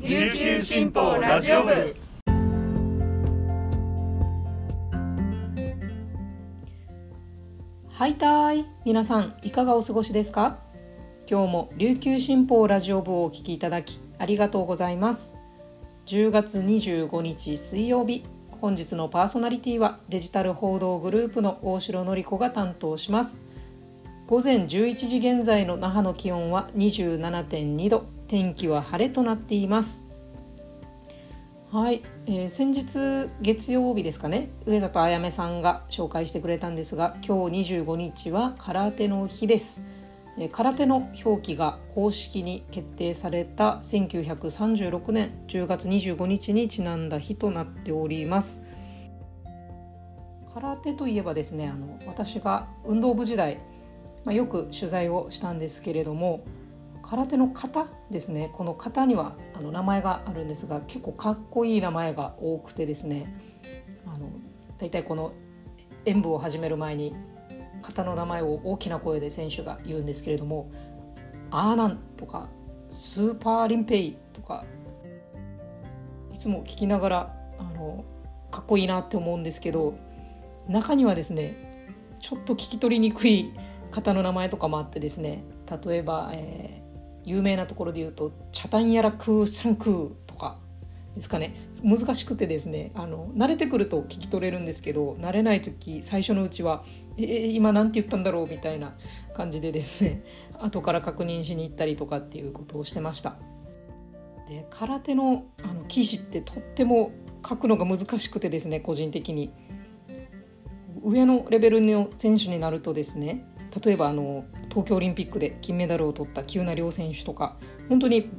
琉球新報ラジオ部。はいたい皆さんいかがお過ごしですか？今日も琉球新報ラジオ部をお聞きいただきありがとうございます。10月25日水曜日本日のパーソナリティはデジタル報道グループの大城典子が担当します。午前11時現在の那覇の気温は27.2度。天気は晴れとなっています。はい、えー、先日月曜日ですかね。上里あやめさんが紹介してくれたんですが今日25日は空手の日です、えー、空手の表記が公式に決定された1936年10月25日にちなんだ日となっております。空手といえばですねあの私が運動部時代まあ、よく取材をしたんですけれども空手の型ですね。この型にはあの名前があるんですが結構かっこいい名前が多くてですねあの大体この演舞を始める前に型の名前を大きな声で選手が言うんですけれども「アーナン」とか「スーパーリンペイ」とかいつも聞きながらあのかっこいいなって思うんですけど中にはですねちょっと聞き取りにくい方の名前とかもあってですね例えば、えー、有名なところで言うと「チャタンヤラクーサンクー」とかですかね難しくてですねあの慣れてくると聞き取れるんですけど慣れない時最初のうちは「えー、今何て言ったんだろう?」みたいな感じでですね 後から確認しに行ったりとかっていうことをしてました。で空手のあの記事ってとっても書くのが難しくてですね個人的に上のレベルの選手になるとですね例えばあの東京オリンピックで金メダルを取った喜友名諒選手とか本当に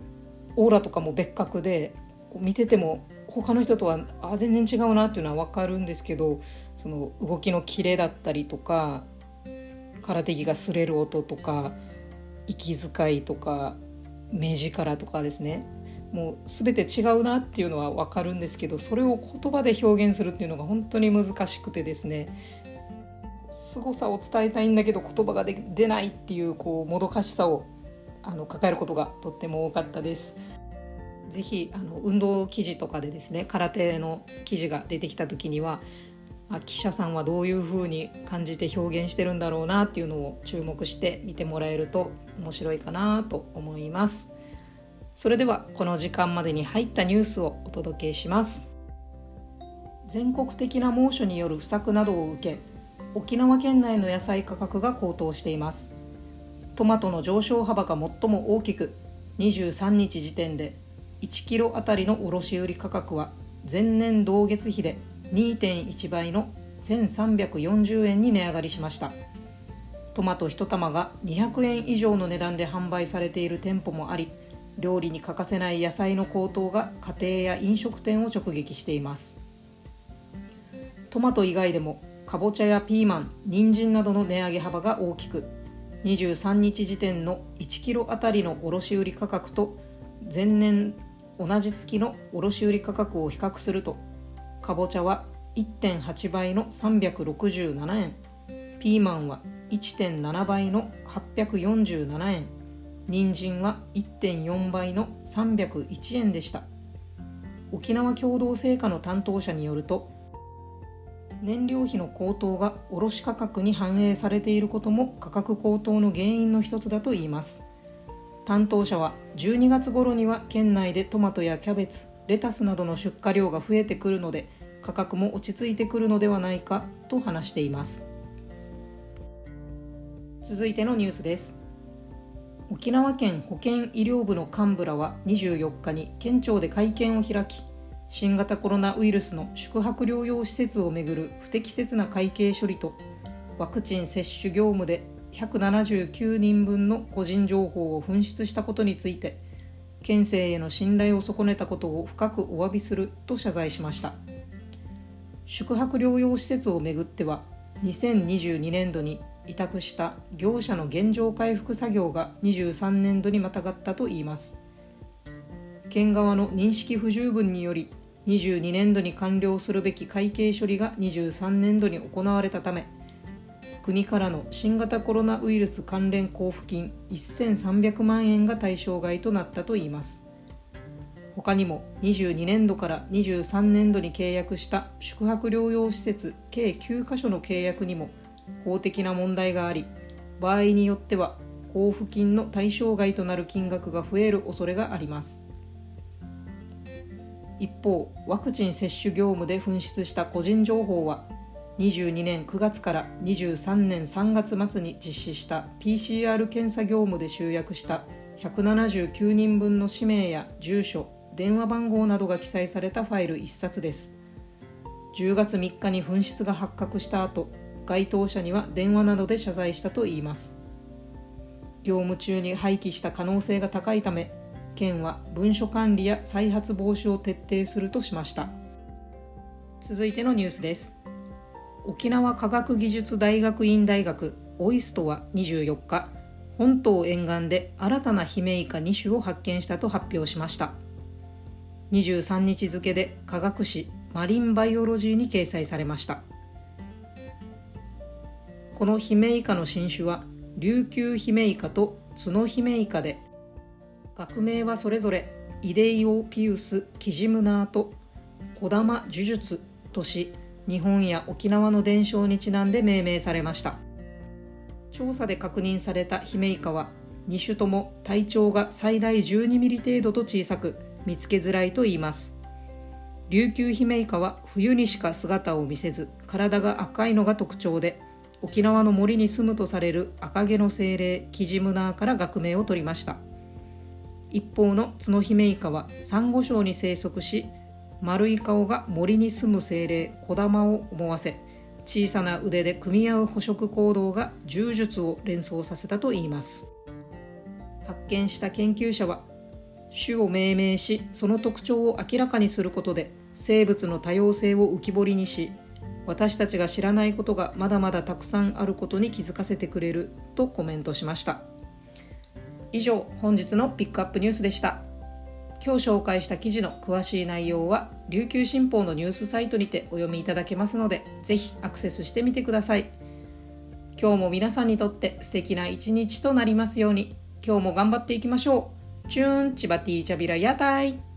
オーラとかも別格で見てても他の人とはあ全然違うなっていうのは分かるんですけどその動きのキレだったりとか空手着が擦れる音とか息遣いとか目力とかですね。もう全て違うなっていうのは分かるんですけどそれを言葉で表現するっていうのが本当に難しくてですね。凄さを伝えたいんだけど言葉が出ないっていうこうもどかしさをあの抱えることがとっても多かったです。ぜひあの運動記事とかでですね空手の記事が出てきた時にはあ記者さんはどういうふうに感じて表現してるんだろうなっていうのを注目して見てもらえると面白いかなと思いますそれではこの時間までに入ったニュースをお届けします全国的な猛暑による不作などを受け沖縄県内の野菜価格が高騰しています。トマトの上昇幅が最も大きく23日時点で1キロあたりの卸売価格は前年同月比で2.1倍の1340円に値上がりしました。トマト1玉が200円以上の値段で販売されている店舗もあり料理に欠かせない野菜の高騰が家庭や飲食店を直撃しています。トマト以外でもかぼちゃやピーマン人参などの値上げ幅が大きく23日時点の1キロあたりの卸売価格と前年同じ月の卸売価格を比較するとかぼちゃは1.8倍の367円ピーマンは1.7倍の847円人参は1.4倍の301円でした。沖縄共同製菓の担当者によると燃料費の高騰が卸価格に反映されていることも価格高騰の原因の一つだといいます。担当者は12月頃には県内でトマトやキャベツレタスなどの出荷量が増えてくるので価格も落ち着いてくるのではないかと話しています。続いてのニュースです。沖縄県保健医療部の幹部らは24日に県庁で会見を開き新型コロナウイルスの宿泊療養施設をめぐる不適切な会計処理とワクチン接種業務で179人分の個人情報を紛失したことについて県政への信頼を損ねたことを深くお詫びすると謝罪しました。宿泊療養施設をめぐっては2022年度に委託した業者の現状回復作業が23年度にまたがったといいます。県側の認識不十分により22年度に完了するべき会計処理が23年度に行われたため国からの新型コロナウイルス関連交付金1300万円が対象外となったといいます。他にも22年度から23年度に契約した宿泊療養施設計9カ所の契約にも法的な問題があり場合によっては交付金の対象外となる金額が増える恐れがあります。一方ワクチン接種業務で紛失した個人情報は22年9月から23年3月末に実施した PCR 検査業務で集約した179人分の氏名や住所電話番号などが記載されたファイル1冊です。10月3日に紛失が発覚した後該当者には電話などで謝罪したといいます。業務中に廃棄した可能性が高いため県は文書管理や再発防止を徹底するとしました。続いてのニュースです。沖縄科学技術大学院大学オイストは24日本島沿岸で新たなヒメイカ2種を発見したと発表しました。23日付で科学誌マリンバイオロジーに掲載されました。このヒメイカの新種は琉球ヒメイカと角ヒメイカで学名はそれぞれイデイオピウス・キジムナーと児玉呪術とし日本や沖縄の伝承にちなんで命名されました。調査で確認されたヒメイカは2種とも体長が最大12ミリ程度と小さく見つけづらいと言います。琉球ヒメイカは冬にしか姿を見せず体が赤いのが特徴で沖縄の森に住むとされる赤毛の精霊キジムナーから学名を取りました。一方のツノヒメイカはサンゴ礁に生息し丸い顔が森に住む精霊小玉を思わせ小さな腕で組み合う捕食行動が柔術を連想させたといいます。発見した研究者は種を命名しその特徴を明らかにすることで生物の多様性を浮き彫りにし私たちが知らないことがまだまだたくさんあることに気づかせてくれるとコメントしました。以上本日のピックアップニュースでした。今日紹介した記事の詳しい内容は琉球新報のニュースサイトにてお読みいただけますのでぜひアクセスしてみてください。今日も皆さんにとって素敵な一日となりますように今日も頑張っていきましょう。チューンチバティーチャビラ屋台。